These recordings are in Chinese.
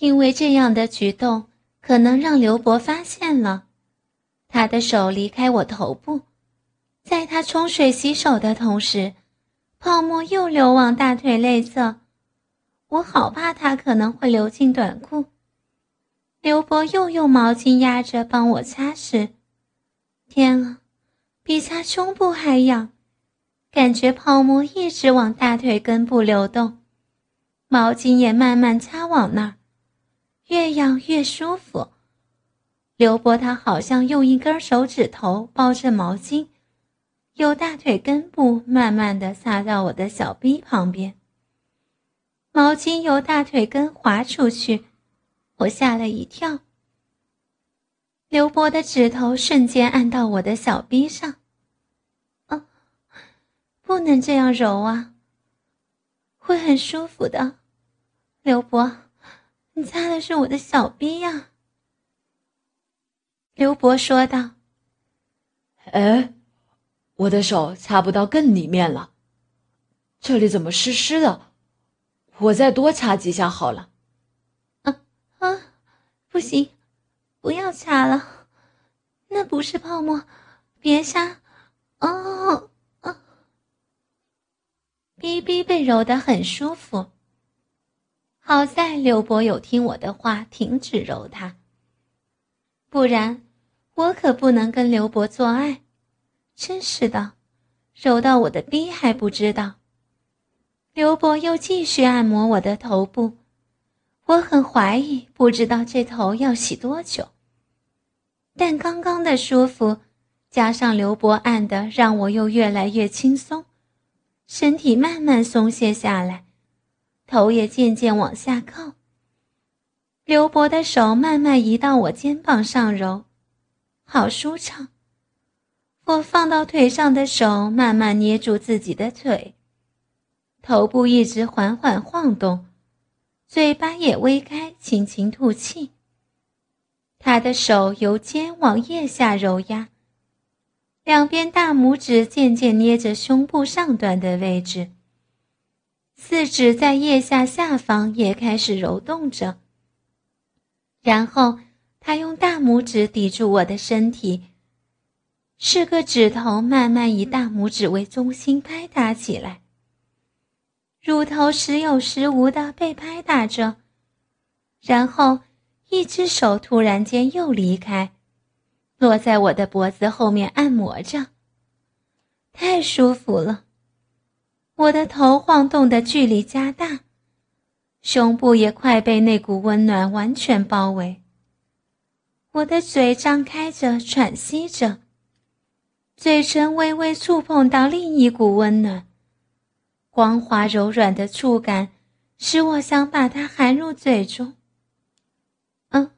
因为这样的举动可能让刘伯发现了，他的手离开我头部，在他冲水洗手的同时，泡沫又流往大腿内侧，我好怕他可能会流进短裤。刘伯又用毛巾压着帮我擦拭，天啊，比擦胸部还痒，感觉泡沫一直往大腿根部流动，毛巾也慢慢擦往那儿。越痒越舒服。刘伯他好像用一根手指头包着毛巾，由大腿根部慢慢的撒到我的小臂旁边。毛巾由大腿根滑出去，我吓了一跳。刘伯的指头瞬间按到我的小臂上，啊，不能这样揉啊，会很舒服的，刘伯。你擦的是我的小逼呀，刘伯说道。哎，我的手擦不到更里面了，这里怎么湿湿的？我再多擦几下好了。啊啊，不行，不要擦了，那不是泡沫，别擦。哦哦，逼逼被揉得很舒服。好在刘伯有听我的话，停止揉他。不然，我可不能跟刘伯做爱。真是的，揉到我的逼还不知道。刘伯又继续按摩我的头部，我很怀疑，不知道这头要洗多久。但刚刚的舒服，加上刘伯按的，让我又越来越轻松，身体慢慢松懈下来。头也渐渐往下靠。刘伯的手慢慢移到我肩膀上揉，好舒畅。我放到腿上的手慢慢捏住自己的腿，头部一直缓缓晃动，嘴巴也微开，轻轻吐气。他的手由肩往腋下揉压，两边大拇指渐渐捏着胸部上端的位置。四指在腋下下方也开始揉动着，然后他用大拇指抵住我的身体，四个指头慢慢以大拇指为中心拍打起来。乳头时有时无的被拍打着，然后一只手突然间又离开，落在我的脖子后面按摩着，太舒服了。我的头晃动的距离加大，胸部也快被那股温暖完全包围。我的嘴张开着，喘息着，嘴唇微微触碰到另一股温暖、光滑柔软的触感，使我想把它含入嘴中。嗯，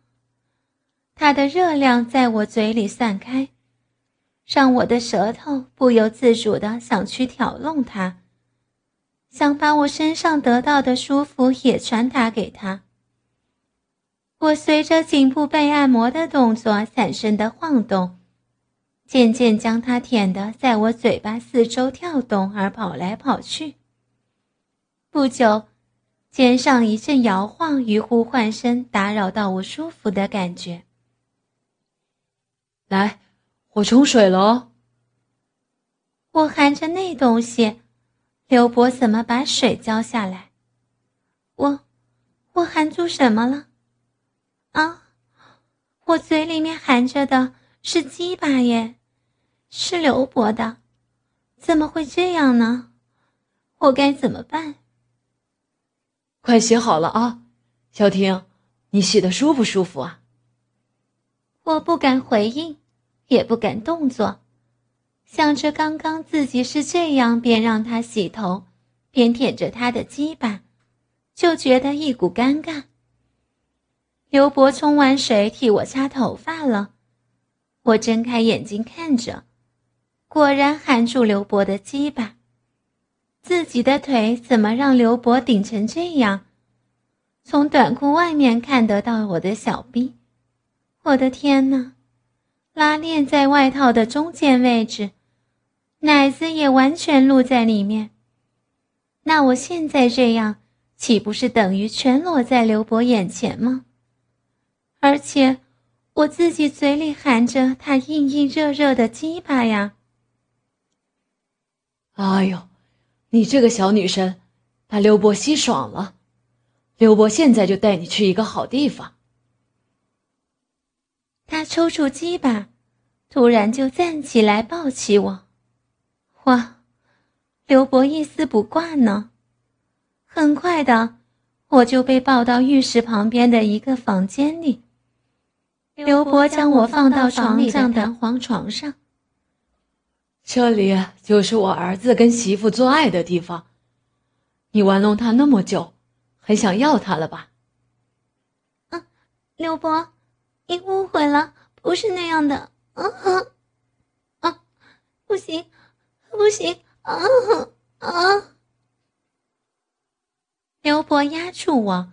它的热量在我嘴里散开，让我的舌头不由自主的想去挑弄它。想把我身上得到的舒服也传达给他。我随着颈部被按摩的动作产生的晃动，渐渐将他舔得在我嘴巴四周跳动而跑来跑去。不久，肩上一阵摇晃与呼唤声打扰到我舒服的感觉。来，我冲水了哦。我含着那东西。刘伯怎么把水浇下来？我，我含住什么了？啊，我嘴里面含着的是鸡巴耶，是刘伯的，怎么会这样呢？我该怎么办？快洗好了啊，小婷，你洗的舒不舒服啊？我不敢回应，也不敢动作。想着刚刚自己是这样，边让他洗头，边舔着他的鸡巴，就觉得一股尴尬。刘伯冲完水替我擦头发了，我睁开眼睛看着，果然含住刘伯的鸡巴。自己的腿怎么让刘伯顶成这样？从短裤外面看得到我的小臂。我的天哪！拉链在外套的中间位置，奶子也完全露在里面。那我现在这样，岂不是等于全裸在刘伯眼前吗？而且，我自己嘴里含着他硬硬热热的鸡巴呀！哎呦，你这个小女生，把刘伯吸爽了。刘伯现在就带你去一个好地方。他抽出鸡巴，突然就站起来抱起我。哇，刘伯一丝不挂呢。很快的，我就被抱到浴室旁边的一个房间里。刘伯将我放到床上的弹簧床上。这里就是我儿子跟媳妇做爱的地方。你玩弄他那么久，很想要他了吧？啊，刘伯，你误会了，不是那样的。啊啊，不行，不行！啊啊！刘伯压住我，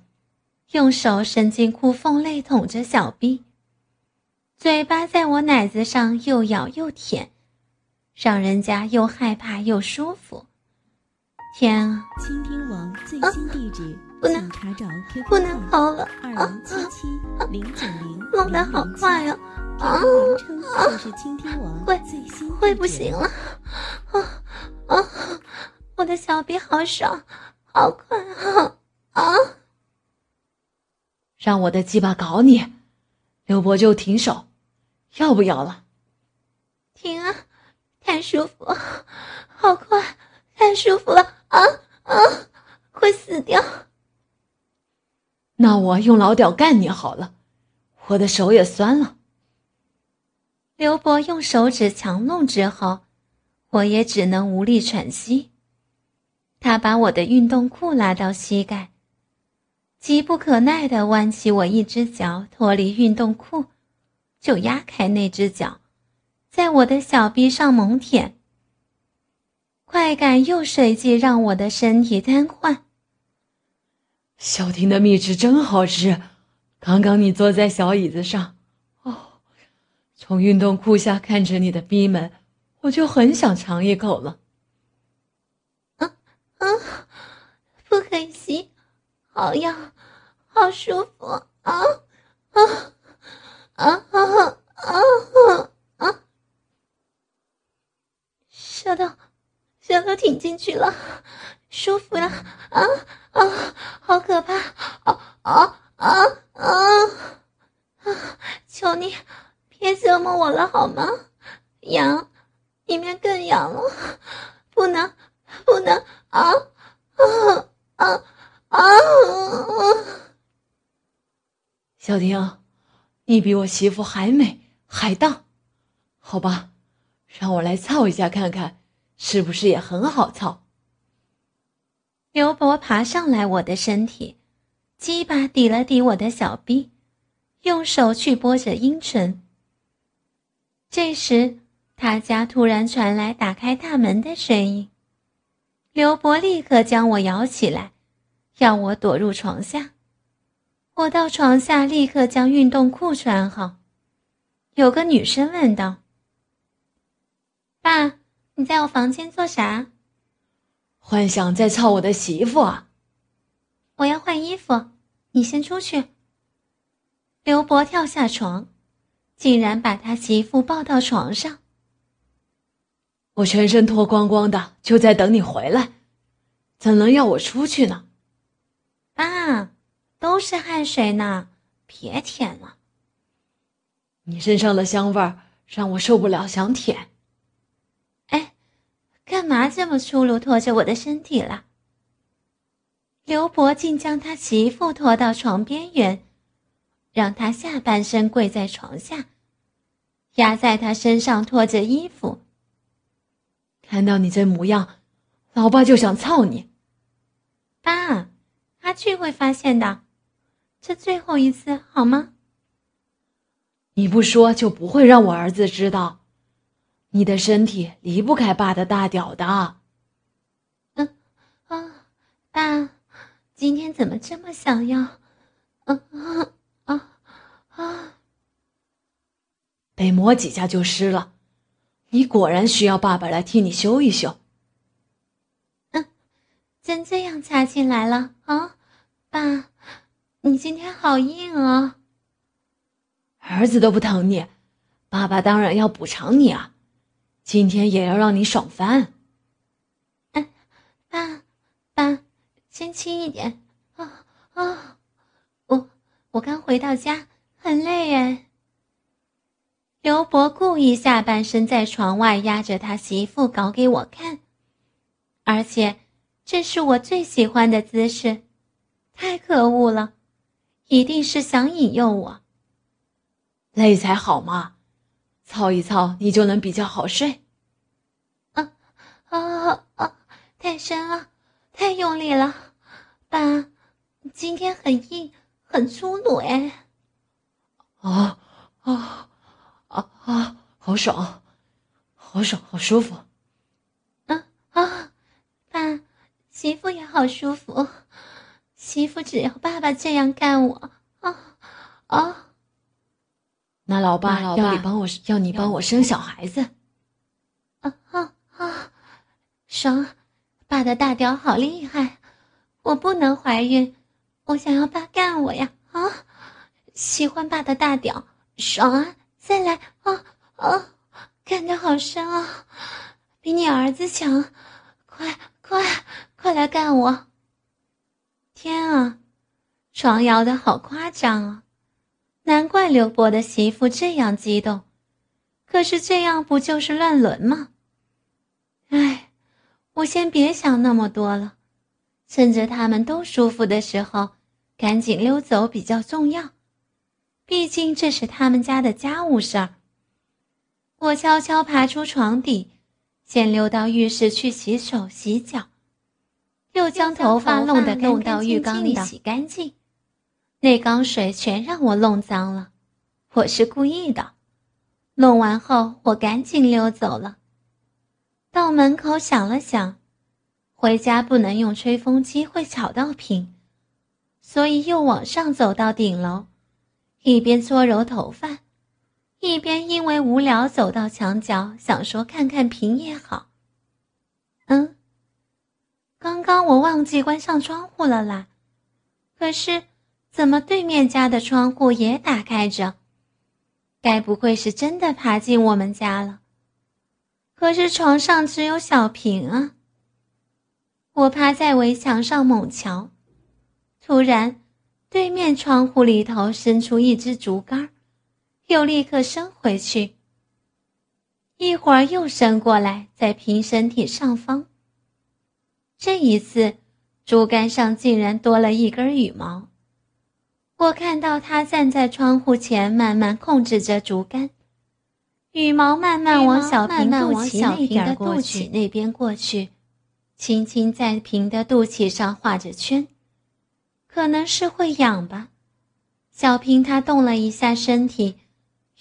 用手伸进裤缝内捅着小臂。嘴巴在我奶子上又咬又舔，让人家又害怕又舒服。天啊！倾听网最新地址，不能查找不能好了，二零七七零九零，弄得好快啊！啊啊！会会不行了！啊啊！我的小臂好爽，好快啊！啊！让我的鸡巴搞你！刘伯就停手，要不要了？停啊！太舒服，好快，太舒服了啊啊！会死掉。那我用老屌干你好了，我的手也酸了。刘伯用手指强弄之后，我也只能无力喘息。他把我的运动裤拉到膝盖。急不可耐地弯起我一只脚，脱离运动裤，就压开那只脚，在我的小臂上猛舔。快感又随即让我的身体瘫痪。小婷的蜜汁真好吃，刚刚你坐在小椅子上，从运动裤下看着你的逼门，我就很想尝一口了。啊啊，不可以吸，好痒。好舒服啊啊啊啊啊啊啊！舌头，舌头挺进去了，舒服了啊啊！好可怕啊啊啊啊啊！求你别折磨我了好吗？痒，里面更痒了，不能不能啊啊啊啊！小婷，你比我媳妇还美还大，好吧，让我来操一下看看，是不是也很好操？刘伯爬上来我的身体，鸡巴抵了抵我的小臂，用手去拨着阴唇。这时，他家突然传来打开大门的声音，刘伯立刻将我摇起来，要我躲入床下。我到床下，立刻将运动裤穿好。有个女生问道：“爸，你在我房间做啥？”“幻想在操我的媳妇啊！”“我要换衣服，你先出去。”刘伯跳下床，竟然把他媳妇抱到床上。我全身脱光光的，就在等你回来，怎能要我出去呢？爸。都是汗水呢，别舔了。你身上的香味儿让我受不了，想舔。哎，干嘛这么粗鲁拖着我的身体了？刘伯竟将他媳妇拖到床边缘，让他下半身跪在床下，压在他身上脱着衣服。看到你这模样，老爸就想操你。爸，阿俊会发现的。这最后一次好吗？你不说就不会让我儿子知道，你的身体离不开爸的大屌的。嗯，啊，爸，今天怎么这么想要？嗯啊啊！被摸几下就湿了，你果然需要爸爸来替你修一修。嗯，真这样插进来了啊，爸，你今天好硬啊！儿子都不疼你，爸爸当然要补偿你啊！今天也要让你爽翻。嗯，爸，爸，先轻一点啊啊！我我刚回到家，很累哎。刘伯故意下半身在床外压着他媳妇搞给我看，而且这是我最喜欢的姿势，太可恶了，一定是想引诱我。累才好嘛，操一操你就能比较好睡。啊啊啊！太深了，太用力了，爸，今天很硬，很粗鲁哎。啊啊！啊啊，好爽，好爽，好舒服。啊啊，爸，媳妇也好舒服。媳妇只要爸爸这样干我，啊啊。那老爸要你帮我，要你帮我生小孩子。啊啊啊！爽，爸的大屌好厉害，我不能怀孕，我想要爸干我呀！啊，喜欢爸的大屌，爽啊！再来啊啊！干得好深啊，比你儿子强！快快快来干我！天啊，床摇的好夸张啊！难怪刘伯的媳妇这样激动。可是这样不就是乱伦吗？哎，我先别想那么多了，趁着他们都舒服的时候，赶紧溜走比较重要。毕竟这是他们家的家务事儿。我悄悄爬出床底，先溜到浴室去洗手洗脚，又将头发弄得弄到浴缸里洗干净。那缸水全让我弄脏了，我是故意的。弄完后，我赶紧溜走了。到门口想了想，回家不能用吹风机，会吵到平，所以又往上走到顶楼。一边搓揉头发，一边因为无聊走到墙角，想说看看屏也好。嗯，刚刚我忘记关上窗户了啦。可是，怎么对面家的窗户也打开着？该不会是真的爬进我们家了？可是床上只有小平啊。我趴在围墙上猛瞧，突然。对面窗户里头伸出一只竹竿，又立刻伸回去。一会儿又伸过来，在平身体上方。这一次，竹竿上竟然多了一根羽毛。我看到他站在窗户前，慢慢控制着竹竿，羽毛慢慢往小平肚脐那边过去，轻轻在平的肚脐上画着圈。可能是会痒吧，小平他动了一下身体，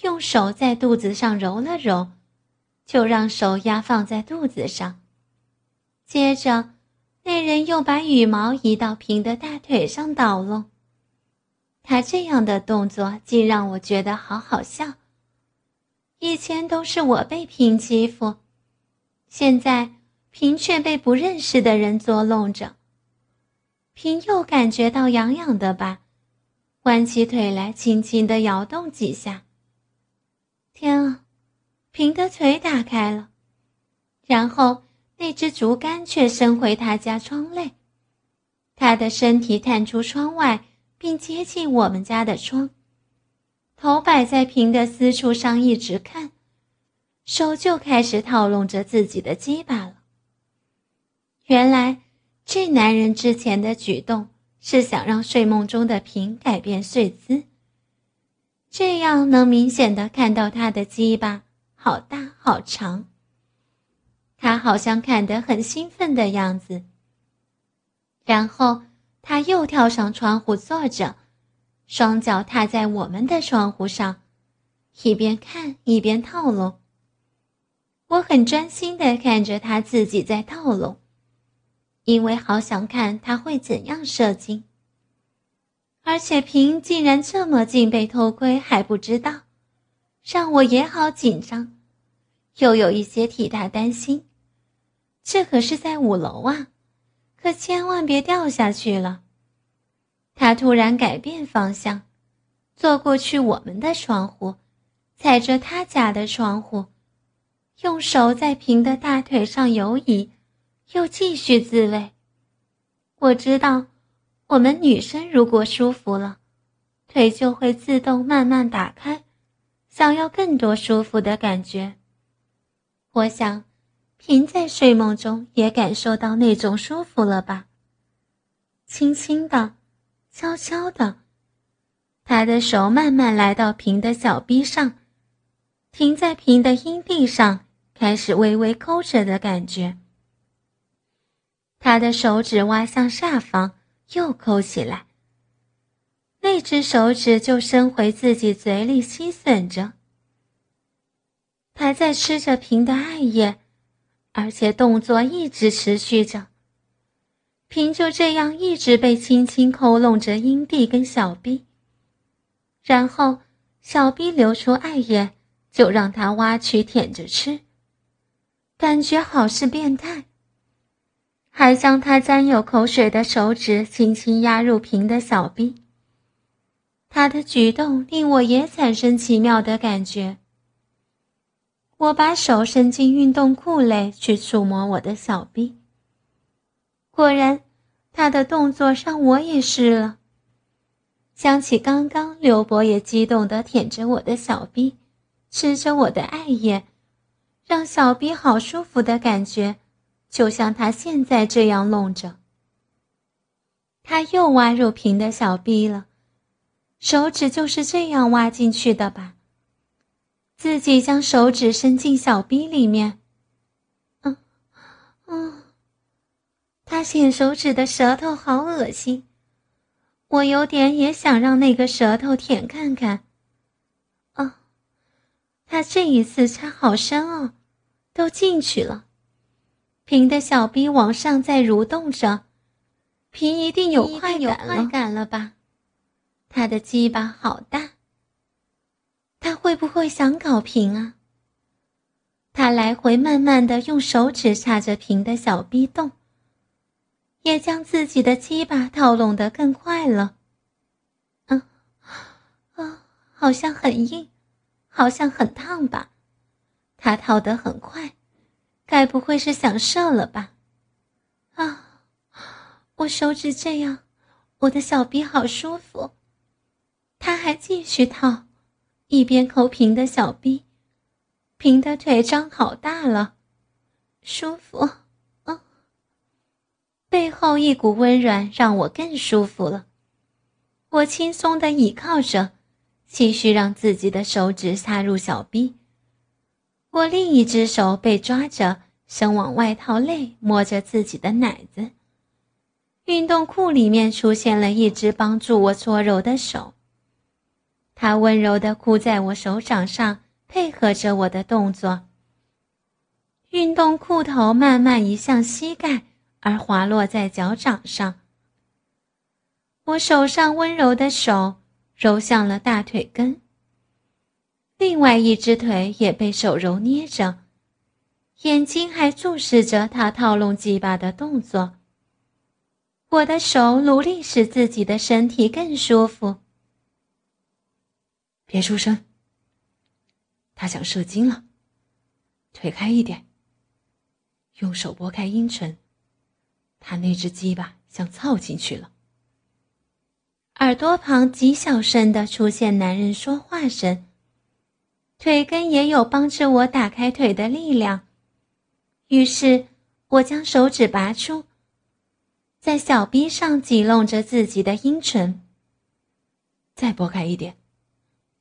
用手在肚子上揉了揉，就让手压放在肚子上。接着，那人又把羽毛移到平的大腿上捣弄。他这样的动作竟让我觉得好好笑。以前都是我被平欺负，现在平却被不认识的人捉弄着。平又感觉到痒痒的吧，弯起腿来，轻轻的摇动几下。天啊，平的腿打开了，然后那只竹竿却伸回他家窗内，他的身体探出窗外，并接近我们家的窗，头摆在平的私处上，一直看，手就开始套弄着自己的鸡巴了。原来。这男人之前的举动是想让睡梦中的平改变睡姿，这样能明显的看到他的鸡巴好大好长。他好像看得很兴奋的样子。然后他又跳上窗户坐着，双脚踏在我们的窗户上，一边看一边套路。我很专心的看着他自己在套路，因为好想看他会怎样射精。而且平竟然这么近被偷窥还不知道，让我也好紧张，又有一些替他担心。这可是在五楼啊，可千万别掉下去了。他突然改变方向，坐过去我们的窗户，踩着他家的窗户，用手在平的大腿上游移，又继续自慰。我知道，我们女生如果舒服了，腿就会自动慢慢打开，想要更多舒服的感觉。我想，平在睡梦中也感受到那种舒服了吧？轻轻的。悄悄的，他的手慢慢来到平的小臂上，停在平的阴蒂上，开始微微勾着的感觉。他的手指挖向下方，又抠起来。那只手指就伸回自己嘴里吸吮着。他在吃着平的艾叶，而且动作一直持续着。平就这样一直被轻轻抠弄着阴蒂跟小臂，然后小臂流出艾叶，就让他挖去舔着吃，感觉好是变态。还将他沾有口水的手指轻轻压入平的小臂，他的举动令我也产生奇妙的感觉。我把手伸进运动裤内去触摸我的小臂。果然，他的动作让我也湿了。想起刚刚刘伯也激动地舔着我的小臂，吃着我的艾叶，让小臂好舒服的感觉，就像他现在这样弄着。他又挖入平的小臂了，手指就是这样挖进去的吧？自己将手指伸进小臂里面，嗯，嗯。他舔手指的舌头好恶心，我有点也想让那个舌头舔看看。啊，他这一次插好深哦，都进去了。平的小臂往上在蠕动着，平一定有快感了，快感了吧？他的鸡巴好大，他会不会想搞平啊？他来回慢慢的用手指插着平的小臂洞。也将自己的鸡巴套拢得更快了。嗯，啊，好像很硬，好像很烫吧？他套得很快，该不会是想射了吧？啊，我手指这样，我的小臂好舒服。他还继续套，一边抠平的小臂，平的腿张好大了，舒服。背后一股温软让我更舒服了，我轻松的倚靠着，继续让自己的手指插入小臂。我另一只手被抓着，伸往外套内摸着自己的奶子。运动裤里面出现了一只帮助我搓揉的手，它温柔的箍在我手掌上，配合着我的动作。运动裤头慢慢移向膝盖。而滑落在脚掌上。我手上温柔的手揉向了大腿根，另外一只腿也被手揉捏着，眼睛还注视着他套弄鸡巴的动作。我的手努力使自己的身体更舒服。别出声。他想射精了，腿开一点，用手拨开阴唇。他那只鸡巴想操进去了。耳朵旁极小声的出现男人说话声，腿根也有帮着我打开腿的力量。于是我将手指拔出，在小臂上挤弄着自己的阴唇。再拨开一点，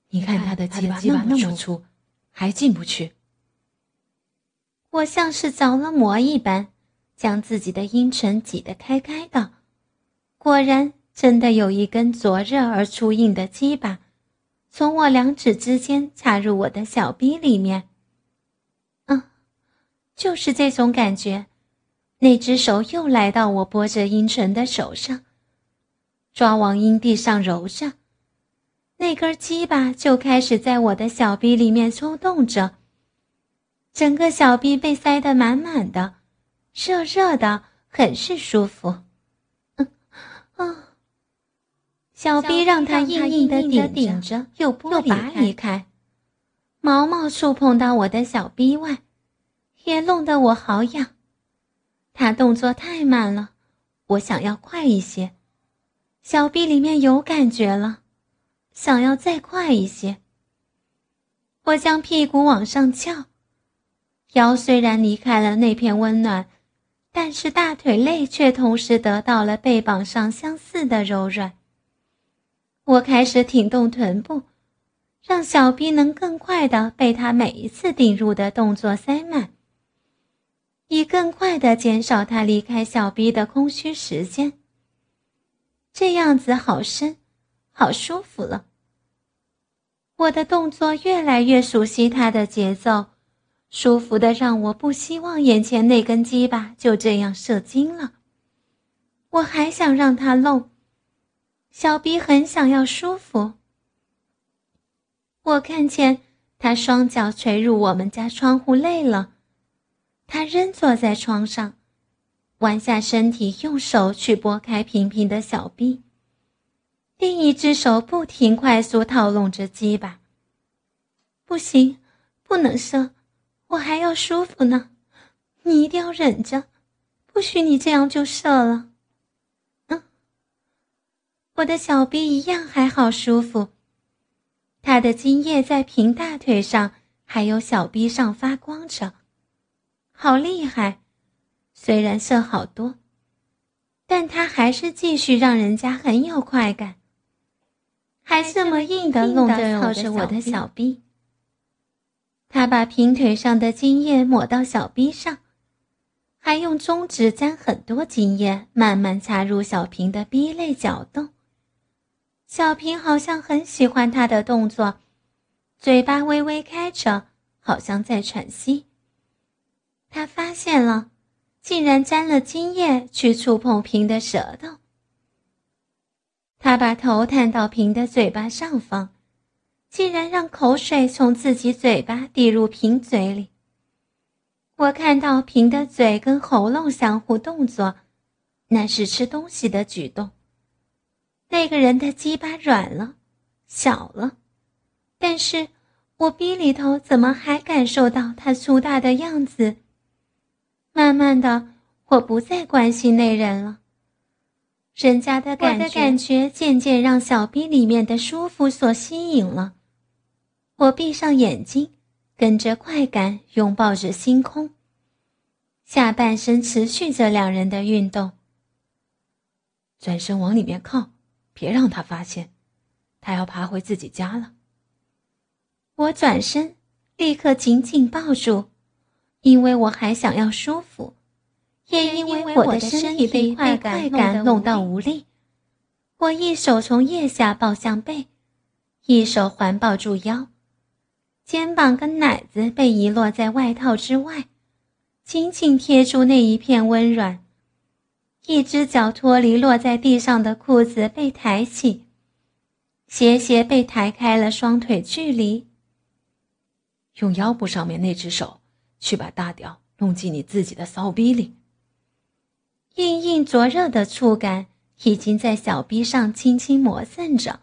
你看他的鸡巴那么粗，还进不去。我像是着了魔一般。将自己的阴唇挤得开开的，果然真的有一根灼热而出硬的鸡巴，从我两指之间插入我的小臂里面。嗯，就是这种感觉。那只手又来到我拨着阴唇的手上，抓往阴蒂上揉着，那根鸡巴就开始在我的小臂里面抽动着。整个小臂被塞得满满的，热热的，很是舒服。嗯，啊，小臂让他硬硬的顶着，又又拔离开，毛毛触碰到我的小臂外，也弄得我好痒。他动作太慢了，我想要快一些。小臂里面有感觉了，想要再快一些。我将屁股往上翘，腰虽然离开了那片温暖，但是大腿内却同时得到了背膀上相似的柔软。我开始挺动臀部，让小臂能更快的被他每一次顶入的动作塞满。以更快的减少他离开小臂的空虚时间。这样子好深，好舒服了。我的动作越来越熟悉他的节奏，舒服的让我不希望眼前那根鸡巴就这样射精了。我还想让他弄，小臂很想要舒服。我看见他双脚垂入我们家窗户内了。他仍坐在床上，弯下身体，用手去拨开平平的小臂，另一只手不停快速套弄着鸡巴。不行，不能射，我还要舒服呢。你一定要忍着，不许你这样就射了。我的小臂一样还好舒服，他的精液在平大腿上还有小臂上发光着。好厉害！虽然射好多，但他还是继续让人家很有快感，还这么硬的弄着靠着我的小臂。他把平腿上的精液抹到小臂上，还用中指沾很多精液，慢慢插入小平的臂内搅动。小平好像很喜欢他的动作，嘴巴微微开着，好像在喘息。他发现了，竟然沾了精液去触碰平的舌头。他把头探到平的嘴巴上方，竟然让口水从自己嘴巴滴入平嘴里。我看到平的嘴跟喉咙相互动作，那是吃东西的举动。那个人的鸡巴软了，小了，但是我逼里头怎么还感受到他粗大的样子？慢慢的，我不再关心那人了。人家的感觉，感觉渐渐让小逼里面的舒服所吸引了。我闭上眼睛，跟着快感拥抱着星空，下半身持续着两人的运动。转身往里面靠，别让他发现，他要爬回自己家了。我转身，立刻紧紧抱住。因为我还想要舒服，也因为我的身体被快感弄到无力，我一手从腋下抱向背，一手环抱住腰，肩膀跟奶子被遗落在外套之外，紧紧贴住那一片温软。一只脚脱离落在地上的裤子被抬起，斜斜被抬开了双腿距离。用腰部上面那只手。去把大屌弄进你自己的骚逼里。硬硬灼热的触感已经在小臂上轻轻磨蹭着，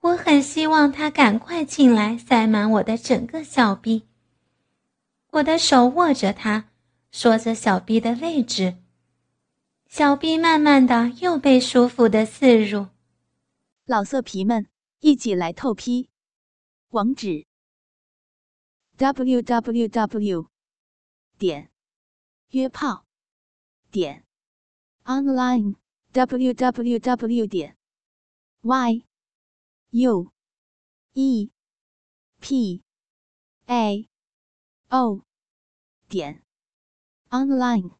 我很希望他赶快进来，塞满我的整个小臂。我的手握着它，说着小臂的位置，小臂慢慢的又被舒服的刺入。老色皮们，一起来透批，网址。www. 点约炮点 online www. 点 y u e p a o 点 online